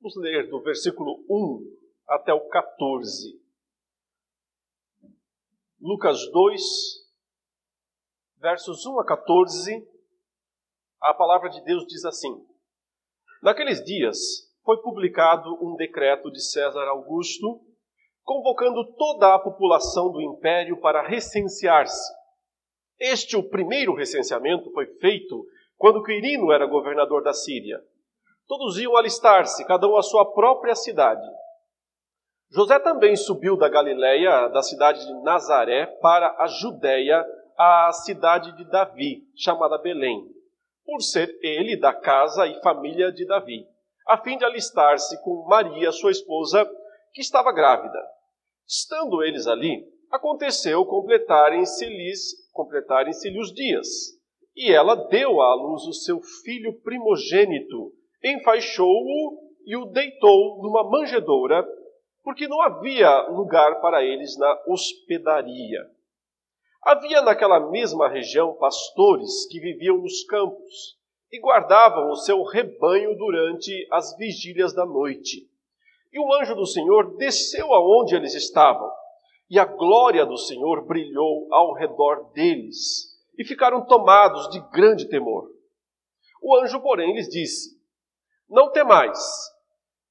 Vamos ler do versículo 1 até o 14. Lucas 2, versos 1 a 14, a palavra de Deus diz assim: Naqueles dias foi publicado um decreto de César Augusto, convocando toda a população do império para recensear-se. Este, o primeiro recenseamento, foi feito quando Quirino era governador da Síria. Todos iam alistar-se, cada um à sua própria cidade. José também subiu da Galiléia, da cidade de Nazaré, para a Judéia, a cidade de Davi, chamada Belém, por ser ele da casa e família de Davi, a fim de alistar-se com Maria, sua esposa, que estava grávida. Estando eles ali, aconteceu completarem-se-lhes completarem-se os dias. E ela deu à luz o seu filho primogênito, enfaixou-o e o deitou numa manjedoura porque não havia lugar para eles na hospedaria. Havia naquela mesma região pastores que viviam nos campos e guardavam o seu rebanho durante as vigílias da noite. E o anjo do Senhor desceu aonde eles estavam, e a glória do Senhor brilhou ao redor deles, e ficaram tomados de grande temor. O anjo, porém, lhes disse: Não temais,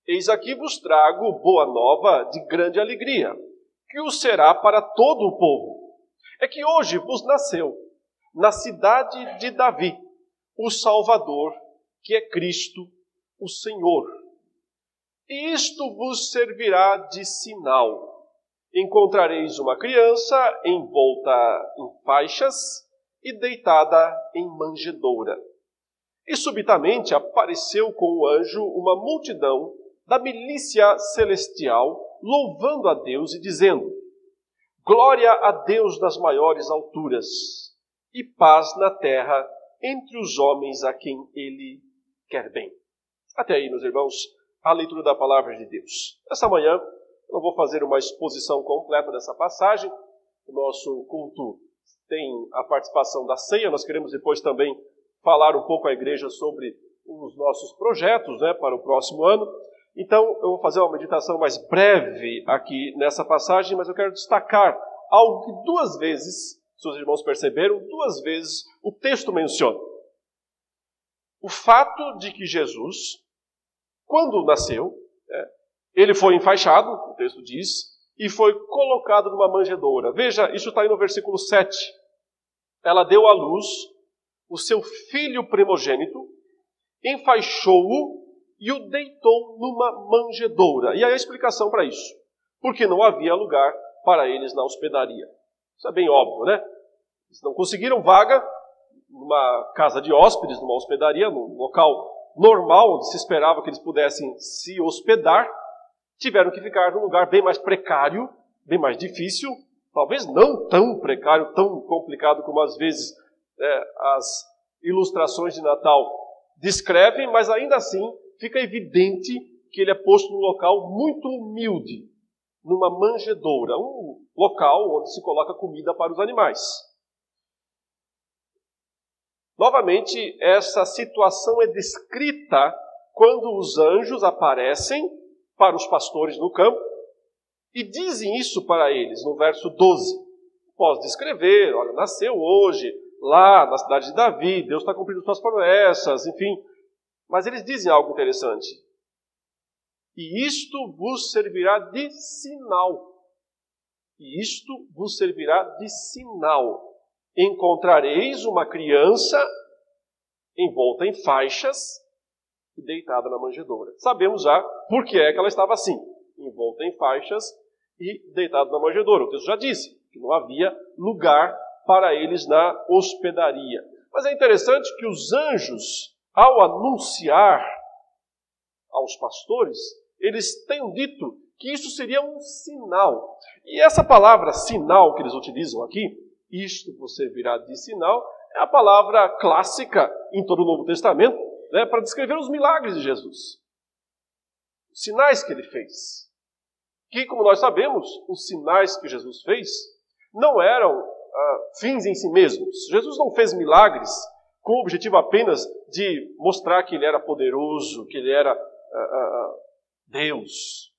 Eis aqui vos trago boa nova de grande alegria, que o será para todo o povo. É que hoje vos nasceu, na cidade de Davi, o Salvador, que é Cristo, o Senhor. E isto vos servirá de sinal. Encontrareis uma criança envolta em faixas e deitada em manjedoura. E subitamente apareceu com o anjo uma multidão da milícia celestial, louvando a Deus e dizendo: Glória a Deus nas maiores alturas e paz na terra entre os homens a quem ele quer bem. Até aí, meus irmãos, a leitura da palavra de Deus. Essa manhã eu não vou fazer uma exposição completa dessa passagem. O nosso culto tem a participação da ceia. Nós queremos depois também falar um pouco à igreja sobre os nossos projetos né, para o próximo ano. Então, eu vou fazer uma meditação mais breve aqui nessa passagem, mas eu quero destacar algo que duas vezes, se os irmãos perceberam, duas vezes o texto menciona. O fato de que Jesus, quando nasceu, é, ele foi enfaixado, o texto diz, e foi colocado numa manjedoura. Veja, isso está aí no versículo 7. Ela deu à luz o seu filho primogênito, enfaixou-o e o deitou numa manjedoura. E aí a explicação para isso. Porque não havia lugar para eles na hospedaria. Isso é bem óbvio, né? Eles não conseguiram vaga numa casa de hóspedes, numa hospedaria, num local normal, onde se esperava que eles pudessem se hospedar. Tiveram que ficar num lugar bem mais precário, bem mais difícil, talvez não tão precário, tão complicado como às vezes é, as ilustrações de Natal descrevem, mas ainda assim fica evidente que ele é posto num local muito humilde, numa manjedoura, um local onde se coloca comida para os animais. Novamente, essa situação é descrita quando os anjos aparecem para os pastores no campo e dizem isso para eles no verso 12. Posso descrever, olha, nasceu hoje, lá na cidade de Davi, Deus está cumprindo suas promessas, enfim, mas eles dizem algo interessante. E isto vos servirá de sinal. E isto vos servirá de sinal. Encontrareis uma criança envolta em faixas e deitada na manjedoura. Sabemos já por que é que ela estava assim, envolta em faixas e deitada na manjedoura. O texto já disse que não havia lugar para eles na hospedaria. Mas é interessante que os anjos ao anunciar aos pastores, eles têm dito que isso seria um sinal. E essa palavra sinal que eles utilizam aqui, isto você virá de sinal, é a palavra clássica em todo o Novo Testamento né, para descrever os milagres de Jesus. Os sinais que ele fez. Que, como nós sabemos, os sinais que Jesus fez não eram ah, fins em si mesmos. Jesus não fez milagres com o objetivo apenas de mostrar que ele era poderoso, que ele era uh, uh, Deus.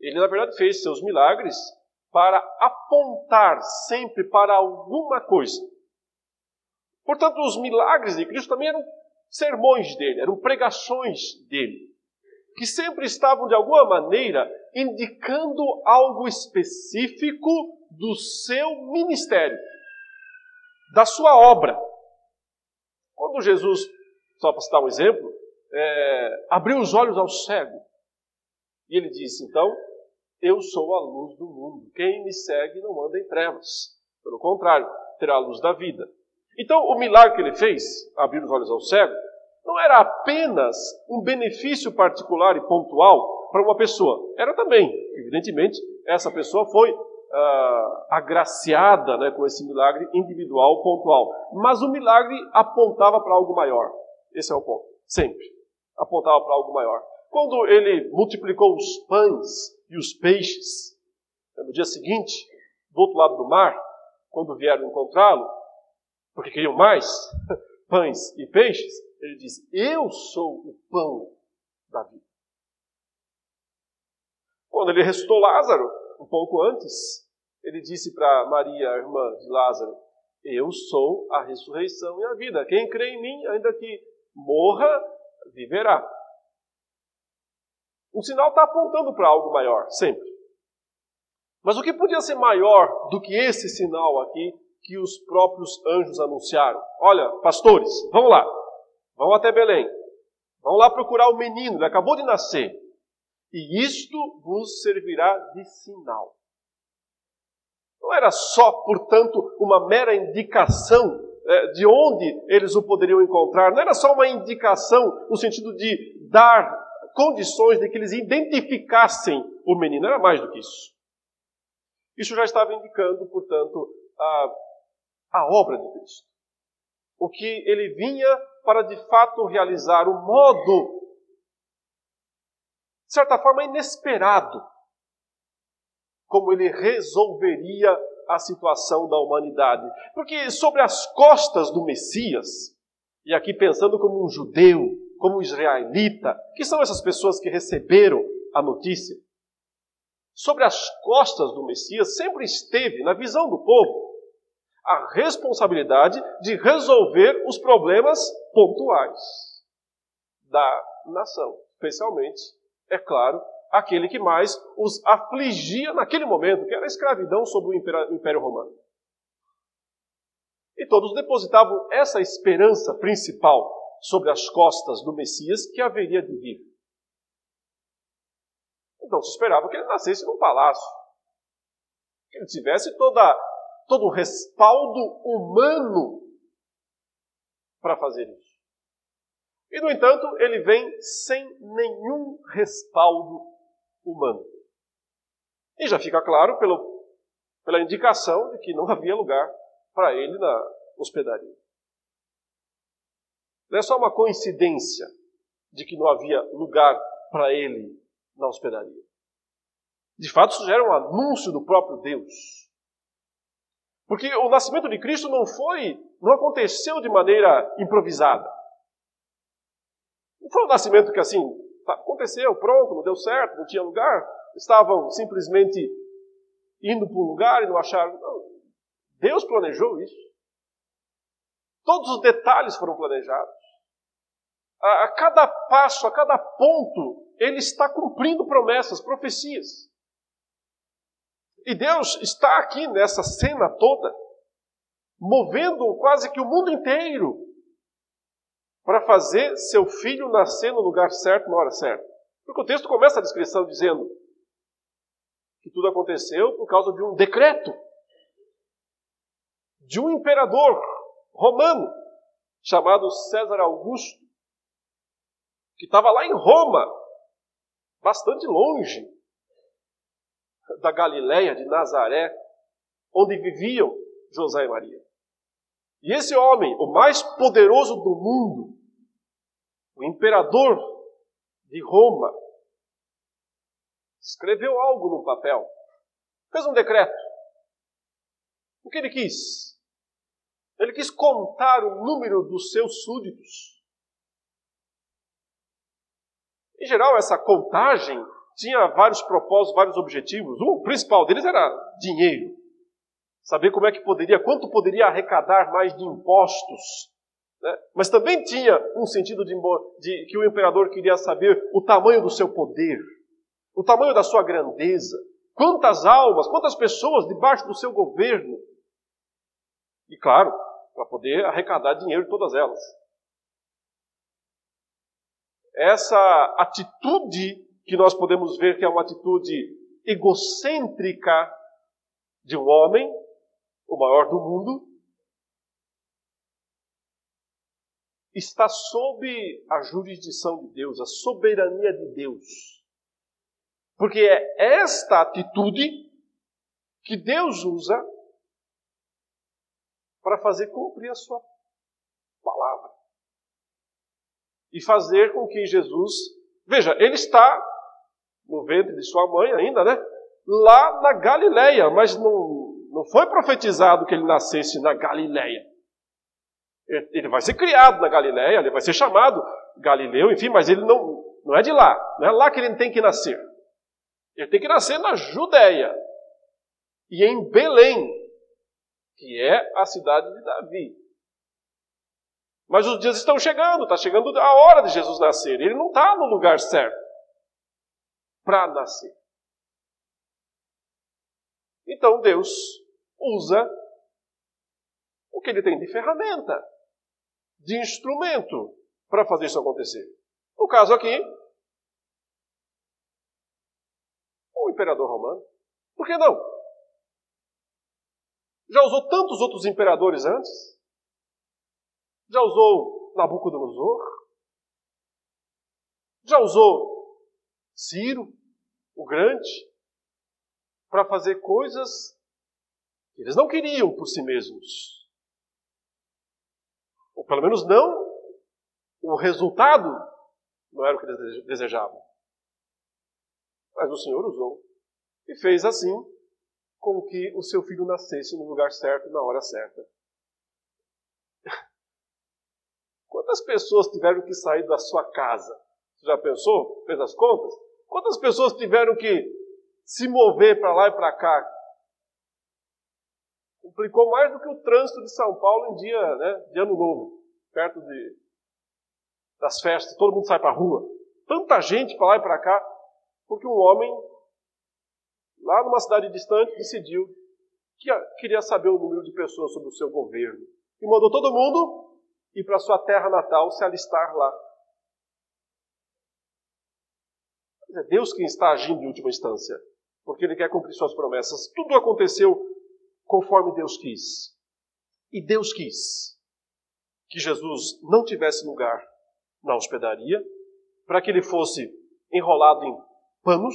Ele, na verdade, fez seus milagres para apontar sempre para alguma coisa. Portanto, os milagres de Cristo também eram sermões dele, eram pregações dele, que sempre estavam, de alguma maneira, indicando algo específico do seu ministério, da sua obra. Quando Jesus, só para citar um exemplo, é, abriu os olhos ao cego, e ele disse: Então, eu sou a luz do mundo. Quem me segue não anda em trevas. Pelo contrário, terá a luz da vida. Então, o milagre que ele fez, abrir os olhos ao cego, não era apenas um benefício particular e pontual para uma pessoa. Era também, evidentemente, essa pessoa foi uh, agraciada né, com esse milagre individual, pontual. Mas o milagre apontava para algo maior. Esse é o ponto. Sempre. Apontava para algo maior. Quando ele multiplicou os pães e os peixes, no dia seguinte, do outro lado do mar, quando vieram encontrá-lo, porque queriam mais pães e peixes, ele disse: Eu sou o pão da vida. Quando ele ressuscitou Lázaro, um pouco antes, ele disse para Maria, a irmã de Lázaro: Eu sou a ressurreição e a vida. Quem crê em mim, ainda que morra, viverá. O sinal está apontando para algo maior, sempre. Mas o que podia ser maior do que esse sinal aqui que os próprios anjos anunciaram? Olha, pastores, vamos lá. Vamos até Belém. Vamos lá procurar o menino, ele acabou de nascer. E isto vos servirá de sinal. Não era só, portanto, uma mera indicação é, de onde eles o poderiam encontrar, não era só uma indicação no sentido de dar condições de que eles identificassem o menino, era mais do que isso. Isso já estava indicando, portanto, a, a obra de Cristo. O que ele vinha para de fato realizar o modo, de certa forma, inesperado, como ele resolveria a situação da humanidade. Porque sobre as costas do Messias, e aqui pensando como um judeu, como um israelita, que são essas pessoas que receberam a notícia, sobre as costas do Messias sempre esteve, na visão do povo, a responsabilidade de resolver os problemas pontuais da nação, especialmente, é claro, aquele que mais os afligia naquele momento, que era a escravidão sob o Império Romano. E todos depositavam essa esperança principal sobre as costas do Messias que haveria de vir. Então se esperava que ele nascesse num palácio, que ele tivesse toda todo o respaldo humano para fazer isso. E, no entanto, ele vem sem nenhum respaldo humano. E já fica claro pelo, pela indicação de que não havia lugar para ele na hospedaria. Não é só uma coincidência de que não havia lugar para ele na hospedaria. De fato, isso já era um anúncio do próprio Deus. Porque o nascimento de Cristo não foi, não aconteceu de maneira improvisada. Não foi um nascimento que assim, tá, aconteceu, pronto, não deu certo, não tinha lugar. Estavam simplesmente indo para um lugar e não acharam. Não. Deus planejou isso. Todos os detalhes foram planejados. A, a cada passo, a cada ponto, ele está cumprindo promessas, profecias. E Deus está aqui nessa cena toda, movendo quase que o mundo inteiro para fazer seu filho nascer no lugar certo, na hora certa. Porque o texto começa a descrição dizendo que tudo aconteceu por causa de um decreto de um imperador romano chamado César Augusto, que estava lá em Roma, bastante longe da Galiléia, de Nazaré, onde viviam José e Maria. E esse homem, o mais poderoso do mundo, o imperador de Roma, escreveu algo no papel, fez um decreto. O que ele quis? Ele quis contar o número dos seus súditos. Em geral, essa contagem tinha vários propósitos, vários objetivos. O principal deles era dinheiro. Saber como é que poderia, quanto poderia arrecadar mais de impostos. Né? Mas também tinha um sentido de, de que o imperador queria saber o tamanho do seu poder, o tamanho da sua grandeza, quantas almas, quantas pessoas debaixo do seu governo. E claro, para poder arrecadar dinheiro de todas elas. Essa atitude que nós podemos ver que é uma atitude egocêntrica de um homem, o maior do mundo, está sob a jurisdição de Deus, a soberania de Deus. Porque é esta atitude que Deus usa para fazer cumprir a sua palavra. E fazer com que Jesus. Veja, ele está no ventre de sua mãe ainda, né? Lá na Galileia, mas não, não foi profetizado que ele nascesse na Galileia. Ele vai ser criado na Galileia, ele vai ser chamado Galileu, enfim, mas ele não, não é de lá. Não é lá que ele tem que nascer. Ele tem que nascer na Judéia e em Belém, que é a cidade de Davi. Mas os dias estão chegando, está chegando a hora de Jesus nascer. Ele não está no lugar certo para nascer. Então Deus usa o que ele tem de ferramenta, de instrumento para fazer isso acontecer. No caso aqui, o imperador romano. Por que não? Já usou tantos outros imperadores antes? Já usou Nabucodonosor? Já usou Ciro, o Grande, para fazer coisas eles não queriam por si mesmos. Ou pelo menos não, o resultado não era o que eles desejavam. Mas o Senhor usou e fez assim com que o seu filho nascesse no lugar certo, na hora certa. Quantas pessoas tiveram que sair da sua casa? Você já pensou? Fez as contas? Quantas pessoas tiveram que se mover para lá e para cá? Complicou mais do que o trânsito de São Paulo em dia né, de Ano Novo, perto de, das festas, todo mundo sai para a rua. Tanta gente para lá e para cá, porque um homem lá numa cidade distante, decidiu que queria saber o número de pessoas sobre o seu governo. E mandou todo mundo ir para sua terra natal se alistar lá. Mas é Deus quem está agindo em última instância, porque Ele quer cumprir suas promessas. Tudo aconteceu conforme Deus quis. E Deus quis que Jesus não tivesse lugar na hospedaria, para que ele fosse enrolado em panos,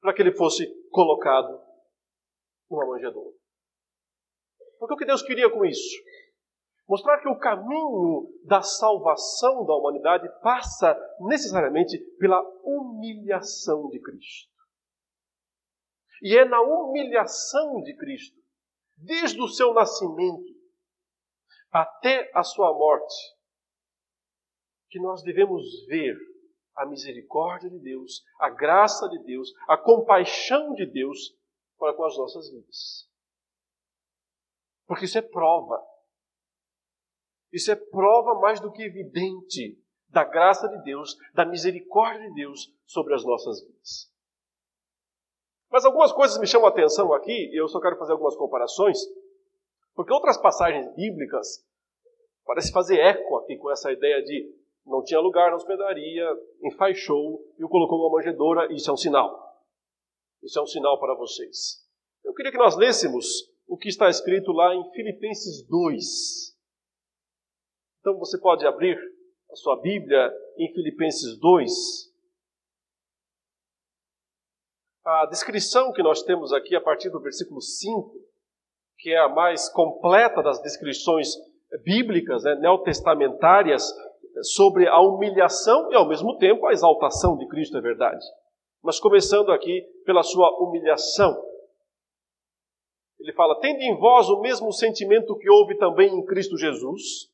para que ele fosse colocado numa manjedoura. Porque o que Deus queria com isso? Mostrar que o caminho da salvação da humanidade passa necessariamente pela humilhação de Cristo. E é na humilhação de Cristo, desde o seu nascimento até a sua morte, que nós devemos ver a misericórdia de Deus, a graça de Deus, a compaixão de Deus para com as nossas vidas. Porque isso é prova. Isso é prova mais do que evidente da graça de Deus, da misericórdia de Deus sobre as nossas vidas. Mas algumas coisas me chamam a atenção aqui, e eu só quero fazer algumas comparações, porque outras passagens bíblicas parecem fazer eco aqui com essa ideia de não tinha lugar na hospedaria, enfaixou e o colocou numa manjedoura. Isso é um sinal. Isso é um sinal para vocês. Eu queria que nós lêssemos o que está escrito lá em Filipenses 2. Então você pode abrir a sua Bíblia em Filipenses 2. A descrição que nós temos aqui a partir do versículo 5, que é a mais completa das descrições bíblicas, né, neotestamentárias, sobre a humilhação e, ao mesmo tempo, a exaltação de Cristo, é verdade. Mas começando aqui pela sua humilhação. Ele fala: Tende em vós o mesmo sentimento que houve também em Cristo Jesus,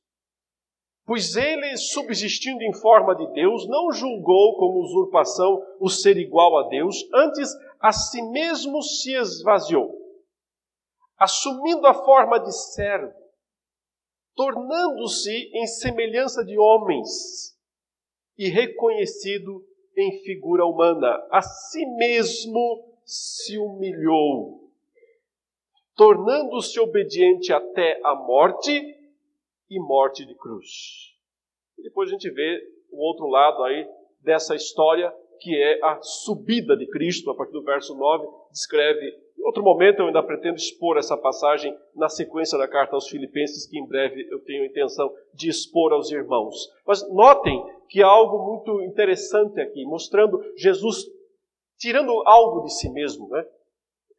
Pois ele, subsistindo em forma de Deus, não julgou como usurpação o ser igual a Deus, antes a si mesmo se esvaziou, assumindo a forma de servo, tornando-se em semelhança de homens e reconhecido em figura humana. A si mesmo se humilhou, tornando-se obediente até a morte e morte de cruz. E depois a gente vê o outro lado aí dessa história, que é a subida de Cristo, a partir do verso 9, descreve. Em outro momento eu ainda pretendo expor essa passagem na sequência da carta aos Filipenses, que em breve eu tenho a intenção de expor aos irmãos. Mas notem que há algo muito interessante aqui, mostrando Jesus tirando algo de si mesmo, né?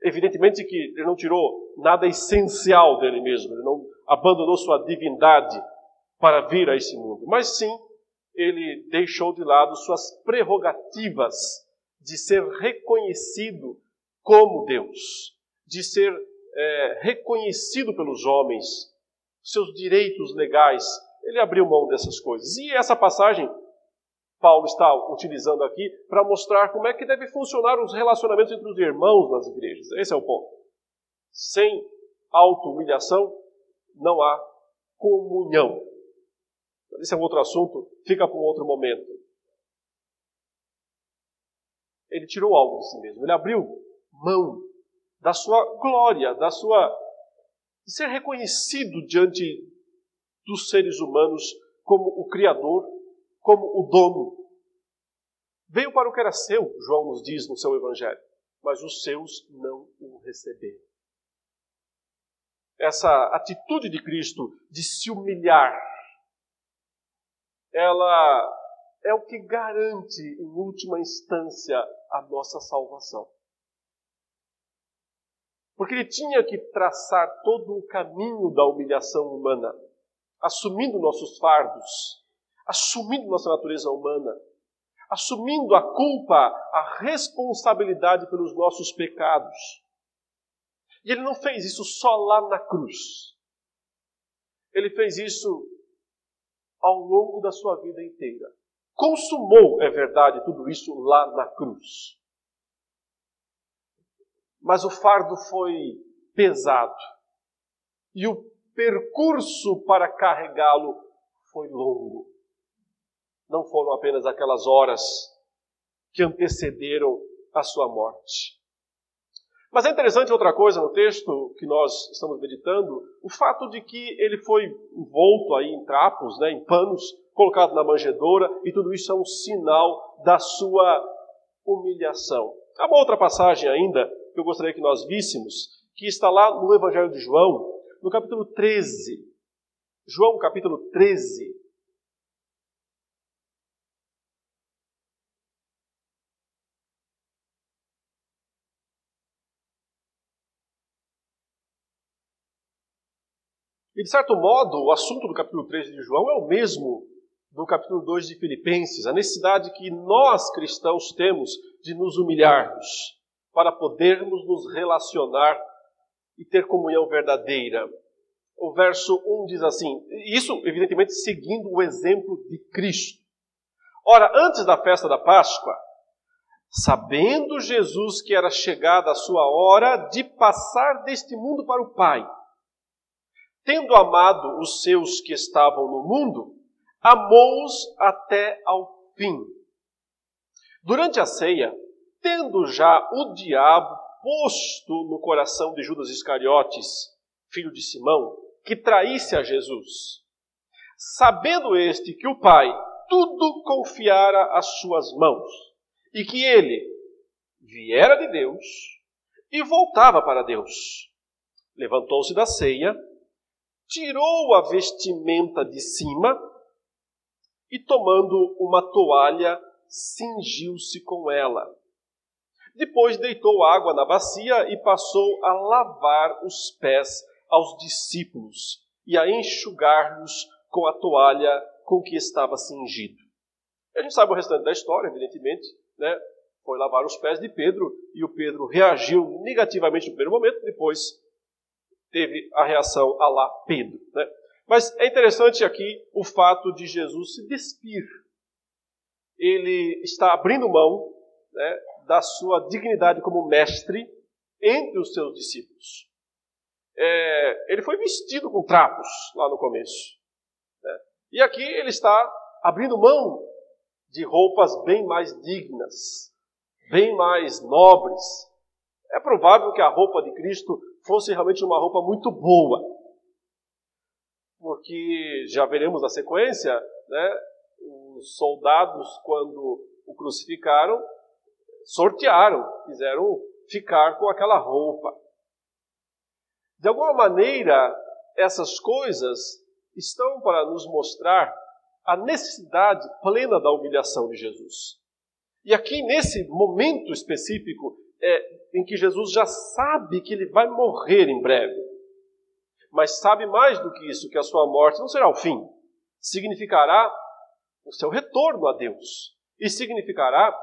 Evidentemente que ele não tirou nada essencial dele mesmo, ele não abandonou sua divindade para vir a esse mundo, mas sim ele deixou de lado suas prerrogativas de ser reconhecido como Deus, de ser é, reconhecido pelos homens, seus direitos legais. Ele abriu mão dessas coisas. E essa passagem Paulo está utilizando aqui para mostrar como é que deve funcionar os relacionamentos entre os irmãos nas igrejas. Esse é o ponto. Sem auto-humilhação não há comunhão. Esse é um outro assunto, fica para um outro momento. Ele tirou algo de si mesmo, ele abriu mão da sua glória, da sua de ser reconhecido diante dos seres humanos como o criador como o dono. Veio para o que era seu, João nos diz no seu evangelho, mas os seus não o receberam. Essa atitude de Cristo de se humilhar, ela é o que garante, em última instância, a nossa salvação. Porque ele tinha que traçar todo o caminho da humilhação humana, assumindo nossos fardos, assumindo nossa natureza humana, assumindo a culpa, a responsabilidade pelos nossos pecados. E ele não fez isso só lá na cruz. Ele fez isso ao longo da sua vida inteira. Consumou, é verdade, tudo isso lá na cruz. Mas o fardo foi pesado. E o percurso para carregá-lo foi longo não foram apenas aquelas horas que antecederam a sua morte. Mas é interessante outra coisa no texto que nós estamos meditando, o fato de que ele foi envolto aí em trapos, né, em panos, colocado na manjedoura, e tudo isso é um sinal da sua humilhação. Há uma outra passagem ainda que eu gostaria que nós víssemos, que está lá no Evangelho de João, no capítulo 13. João, capítulo 13, E, de certo modo, o assunto do capítulo 3 de João é o mesmo do capítulo 2 de Filipenses, a necessidade que nós cristãos temos de nos humilharmos para podermos nos relacionar e ter comunhão verdadeira. O verso 1 diz assim, isso evidentemente seguindo o exemplo de Cristo. Ora, antes da festa da Páscoa, sabendo Jesus que era chegada a sua hora de passar deste mundo para o Pai, tendo amado os seus que estavam no mundo, amou-os até ao fim. Durante a ceia, tendo já o diabo posto no coração de Judas Iscariotes, filho de Simão, que traísse a Jesus, sabendo este que o Pai tudo confiara às suas mãos, e que ele viera de Deus e voltava para Deus, levantou-se da ceia, tirou a vestimenta de cima e, tomando uma toalha, cingiu-se com ela. Depois deitou água na bacia e passou a lavar os pés aos discípulos e a enxugar-nos com a toalha com que estava cingido. A gente sabe o restante da história, evidentemente, né? Foi lavar os pés de Pedro e o Pedro reagiu negativamente no primeiro momento, depois teve a reação a lá Pedro. Né? Mas é interessante aqui o fato de Jesus se despir. Ele está abrindo mão né, da sua dignidade como mestre entre os seus discípulos. É, ele foi vestido com trapos lá no começo. Né? E aqui ele está abrindo mão de roupas bem mais dignas, bem mais nobres. É provável que a roupa de Cristo fosse realmente uma roupa muito boa, porque já veremos na sequência, né, os soldados, quando o crucificaram, sortearam, quiseram ficar com aquela roupa. De alguma maneira, essas coisas estão para nos mostrar a necessidade plena da humilhação de Jesus. E aqui, nesse momento específico, é, em que Jesus já sabe que ele vai morrer em breve, mas sabe mais do que isso, que a sua morte não será o fim, significará o seu retorno a Deus, e significará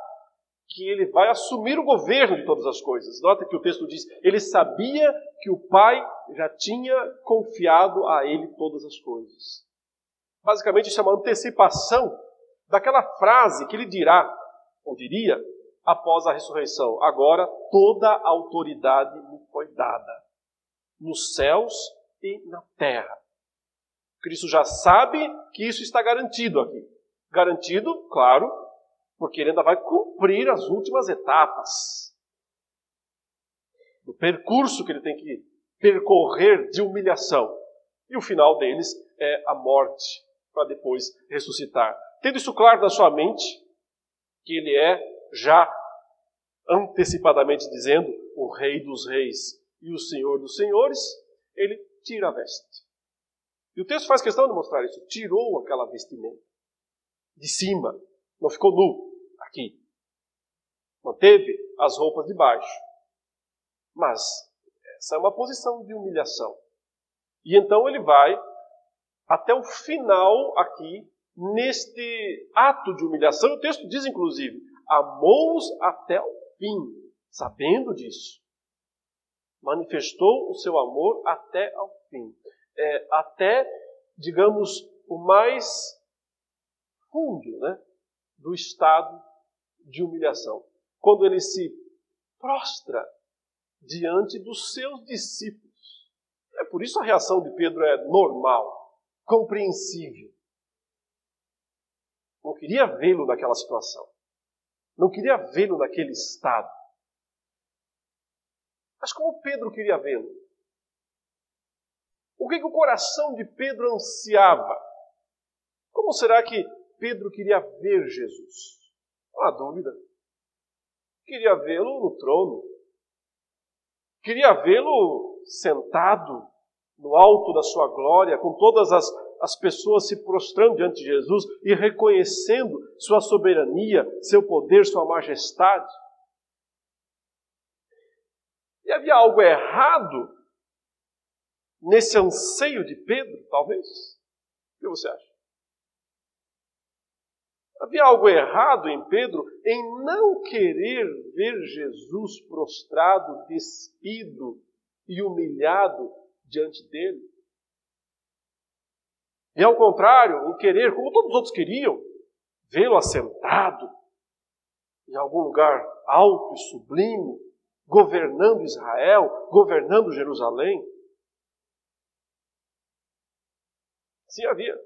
que ele vai assumir o governo de todas as coisas. Nota que o texto diz: ele sabia que o Pai já tinha confiado a ele todas as coisas. Basicamente, isso é uma antecipação daquela frase que ele dirá, ou diria, após a ressurreição: Agora toda a autoridade me foi dada, nos céus e na terra. Cristo já sabe que isso está garantido aqui. Garantido, claro, porque ele ainda vai cumprir as últimas etapas do percurso que ele tem que percorrer de humilhação. E o final deles é a morte para depois ressuscitar. Tendo isso claro na sua mente, que ele é já antecipadamente dizendo o Rei dos Reis e o Senhor dos Senhores, ele tira a veste. E o texto faz questão de mostrar isso. Tirou aquela vestimenta de cima, não ficou nu aqui. Manteve as roupas de baixo. Mas essa é uma posição de humilhação. E então ele vai até o final aqui, neste ato de humilhação. O texto diz, inclusive, amou-os até o fim, sabendo disso. Manifestou o seu amor até ao fim. É, até, digamos, o mais fundo né, do estado de humilhação. Quando ele se prostra diante dos seus discípulos. É por isso a reação de Pedro é normal compreensível. Não queria vê-lo naquela situação. Não queria vê-lo naquele estado. Mas como Pedro queria vê-lo? O que, que o coração de Pedro ansiava? Como será que Pedro queria ver Jesus? Não há dúvida. Queria vê-lo no trono. Queria vê-lo sentado no alto da sua glória, com todas as, as pessoas se prostrando diante de Jesus e reconhecendo sua soberania, seu poder, sua majestade. E havia algo errado nesse anseio de Pedro, talvez? O que você acha? Havia algo errado em Pedro em não querer ver Jesus prostrado, despido e humilhado diante dele. E ao contrário, em querer, como todos os outros queriam, vê-lo assentado em algum lugar alto e sublime, governando Israel, governando Jerusalém. Sim, havia.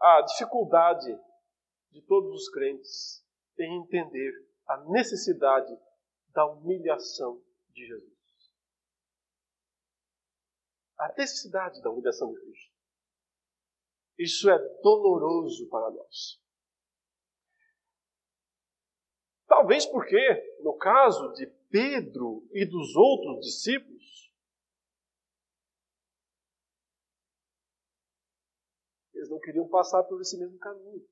A dificuldade de todos os crentes em entender a necessidade da humilhação de Jesus a necessidade da humilhação de Cristo. Isso é doloroso para nós. Talvez porque, no caso de Pedro e dos outros discípulos, eles não queriam passar por esse mesmo caminho.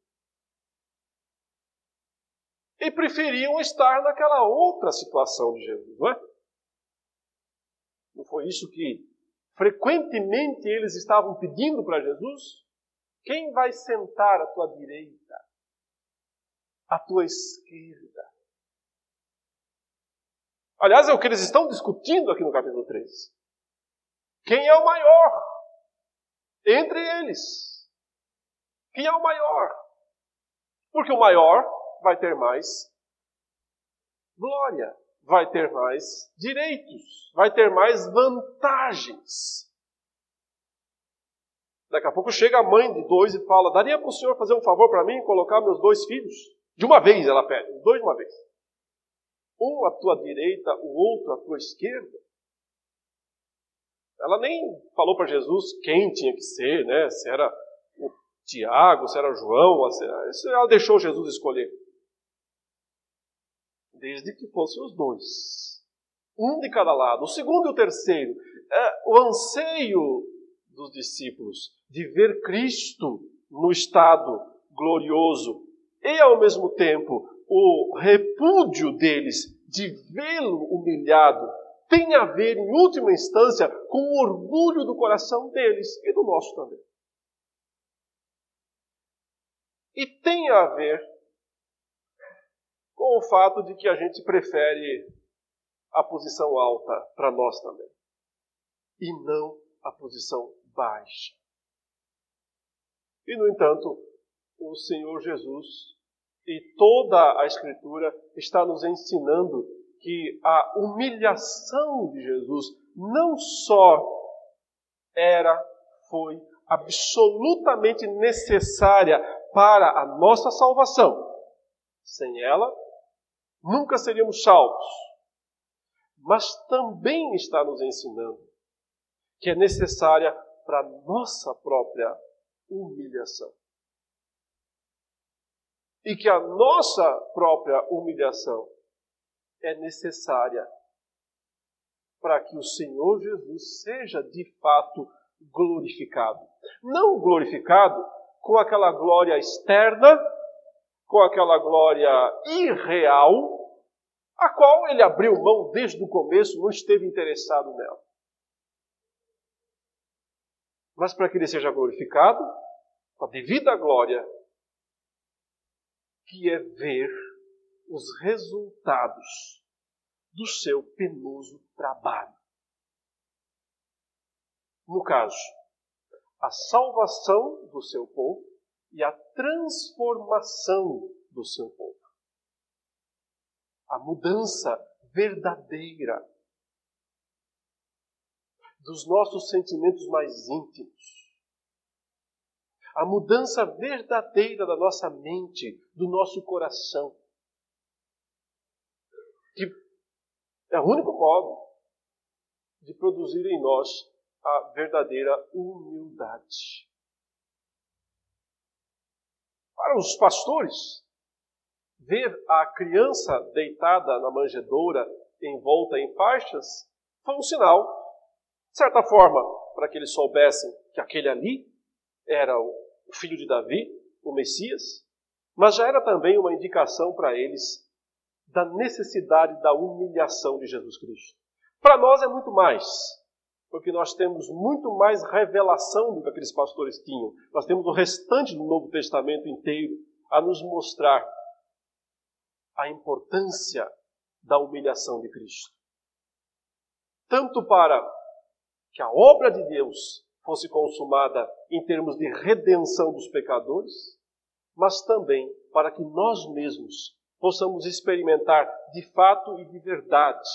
E preferiam estar naquela outra situação de Jesus, não é? Não foi isso que frequentemente eles estavam pedindo para Jesus: quem vai sentar à tua direita, à tua esquerda? Aliás, é o que eles estão discutindo aqui no capítulo 13. Quem é o maior? entre eles. Quem é o maior? Porque o maior vai ter mais glória, vai ter mais direitos, vai ter mais vantagens. Daqui a pouco chega a mãe de dois e fala: Daria para o senhor fazer um favor para mim e colocar meus dois filhos? De uma vez ela pede, dois de uma vez. Um à tua direita, o outro à tua esquerda. Ela nem falou para Jesus quem tinha que ser, né? Se era o Tiago, se era o João, se ela deixou Jesus escolher. Desde que fossem os dois. Um de cada lado. O segundo e o terceiro. É, o anseio dos discípulos de ver Cristo no estado glorioso e, ao mesmo tempo, o repúdio deles de vê-lo humilhado tem a ver, em última instância, com o orgulho do coração deles e do nosso também. E tem a ver com o fato de que a gente prefere a posição alta para nós também, e não a posição baixa. E, no entanto, o Senhor Jesus e toda a Escritura está nos ensinando que a humilhação de Jesus não só era, foi absolutamente necessária para a nossa salvação. Sem ela, nunca seríamos salvos. Mas também está nos ensinando que é necessária para nossa própria humilhação. E que a nossa própria humilhação é necessária para que o Senhor Jesus seja de fato glorificado. Não glorificado com aquela glória externa, com aquela glória irreal, a qual ele abriu mão desde o começo, não esteve interessado nela mas para que ele seja glorificado com a devida glória, que é ver os resultados do seu penoso trabalho. No caso, a salvação do seu povo e a transformação do seu povo. A mudança verdadeira dos nossos sentimentos mais íntimos. A mudança verdadeira da nossa mente, do nosso coração. Que é o único modo de produzir em nós a verdadeira humildade. Para os pastores, ver a criança deitada na manjedoura envolta em faixas foi um sinal de certa forma, para que eles soubessem que aquele ali era o filho de Davi, o Messias, mas já era também uma indicação para eles da necessidade da humilhação de Jesus Cristo. Para nós é muito mais, porque nós temos muito mais revelação do que aqueles pastores tinham. Nós temos o restante do Novo Testamento inteiro a nos mostrar a importância da humilhação de Cristo. Tanto para que a obra de Deus fosse consumada em termos de redenção dos pecadores, mas também para que nós mesmos possamos experimentar de fato e de verdade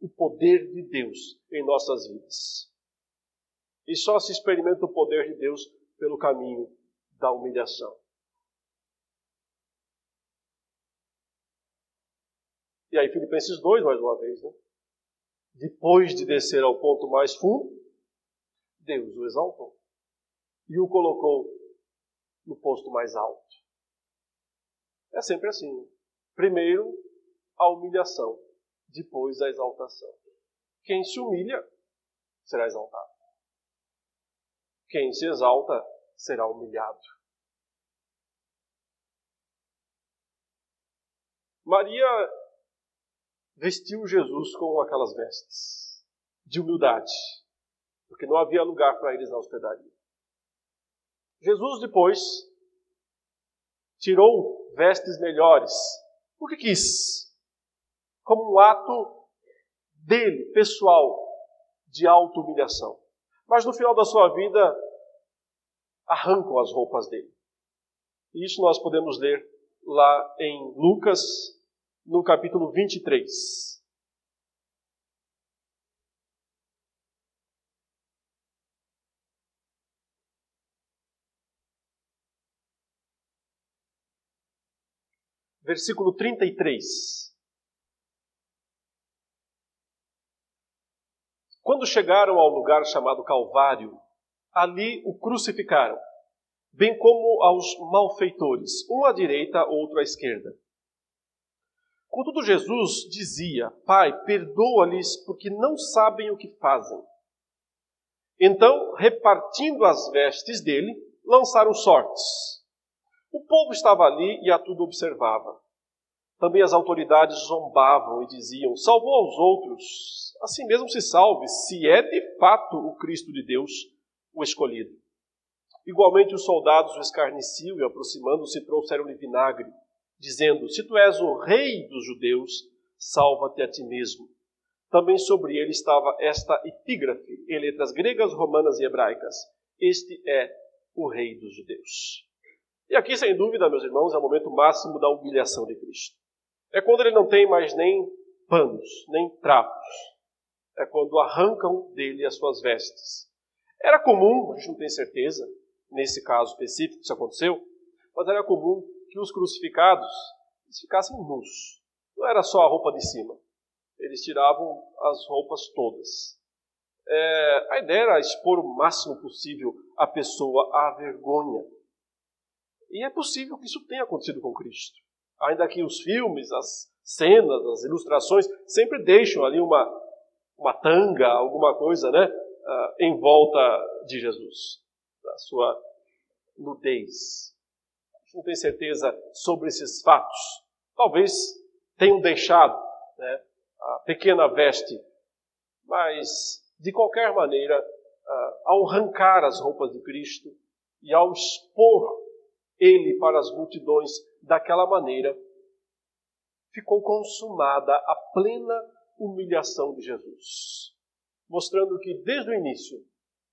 o poder de Deus em nossas vidas. E só se experimenta o poder de Deus pelo caminho da humilhação. E aí, Filipenses 2, mais uma vez, né? Depois de descer ao ponto mais fundo, Deus o exaltou e o colocou no posto mais alto. É sempre assim. Primeiro a humilhação, depois a exaltação. Quem se humilha será exaltado. Quem se exalta será humilhado. Maria vestiu Jesus com aquelas vestes de humildade, porque não havia lugar para eles na hospedaria. Jesus depois tirou vestes melhores, porque quis, como um ato dele, pessoal, de auto-humilhação. Mas no final da sua vida, arrancam as roupas dele. E isso nós podemos ler lá em Lucas, no capítulo 23. Versículo 33. Quando chegaram ao lugar chamado Calvário, ali o crucificaram, bem como aos malfeitores, um à direita, outro à esquerda. Contudo, Jesus dizia: Pai, perdoa-lhes, porque não sabem o que fazem. Então, repartindo as vestes dele, lançaram sortes. O povo estava ali e a tudo observava. Também as autoridades zombavam e diziam: Salvou aos outros, assim mesmo se salve, se é de fato o Cristo de Deus, o escolhido. Igualmente os soldados o escarneciam e, aproximando-se, trouxeram-lhe vinagre, dizendo: Se tu és o rei dos judeus, salva-te a ti mesmo. Também sobre ele estava esta epígrafe, em letras gregas, romanas e hebraicas: Este é o rei dos judeus. E aqui, sem dúvida, meus irmãos, é o momento máximo da humilhação de Cristo. É quando ele não tem mais nem panos, nem trapos. É quando arrancam dele as suas vestes. Era comum, a gente não tem certeza, nesse caso específico isso aconteceu, mas era comum que os crucificados ficassem nus. Não era só a roupa de cima. Eles tiravam as roupas todas. É, a ideia era expor o máximo possível a pessoa à vergonha. E é possível que isso tenha acontecido com Cristo ainda que os filmes, as cenas, as ilustrações sempre deixam ali uma, uma tanga, alguma coisa, né, uh, em volta de Jesus, da sua nudez. Não tem certeza sobre esses fatos. Talvez tenham deixado né, a pequena veste, mas de qualquer maneira, ao arrancar as roupas de Cristo e ao expor ele para as multidões daquela maneira, ficou consumada a plena humilhação de Jesus, mostrando que desde o início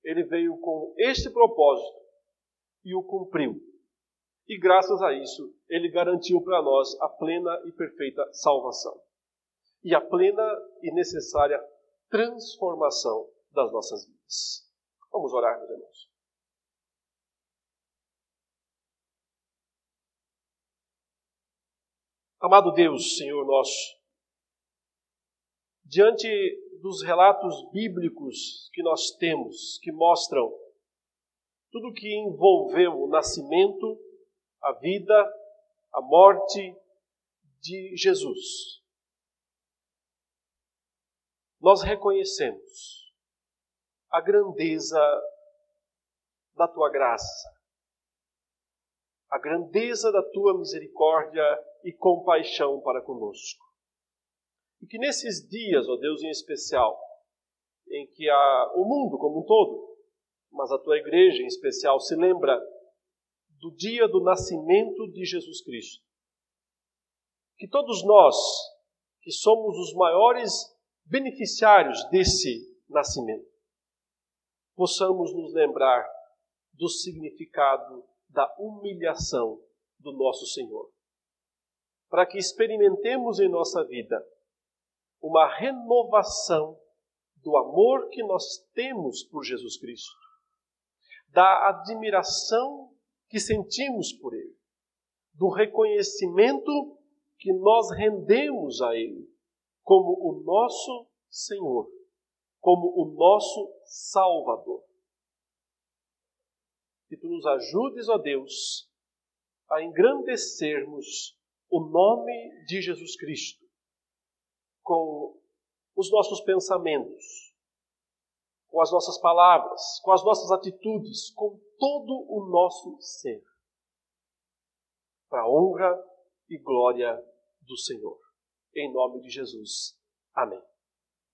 ele veio com este propósito e o cumpriu. E graças a isso, ele garantiu para nós a plena e perfeita salvação e a plena e necessária transformação das nossas vidas. Vamos orar, meus irmãos. Amado Deus, Senhor nosso, diante dos relatos bíblicos que nós temos, que mostram tudo que envolveu o nascimento, a vida, a morte de Jesus, nós reconhecemos a grandeza da tua graça, a grandeza da tua misericórdia e compaixão para conosco. E que nesses dias, ó Deus, em especial, em que a, o mundo como um todo, mas a tua igreja em especial, se lembra do dia do nascimento de Jesus Cristo. Que todos nós, que somos os maiores beneficiários desse nascimento, possamos nos lembrar do significado da humilhação do nosso Senhor. Para que experimentemos em nossa vida uma renovação do amor que nós temos por Jesus Cristo, da admiração que sentimos por Ele, do reconhecimento que nós rendemos a Ele como o nosso Senhor, como o nosso Salvador. Que tu nos ajudes, ó Deus, a engrandecermos o nome de Jesus Cristo com os nossos pensamentos, com as nossas palavras, com as nossas atitudes, com todo o nosso ser, para a honra e glória do Senhor. Em nome de Jesus. Amém.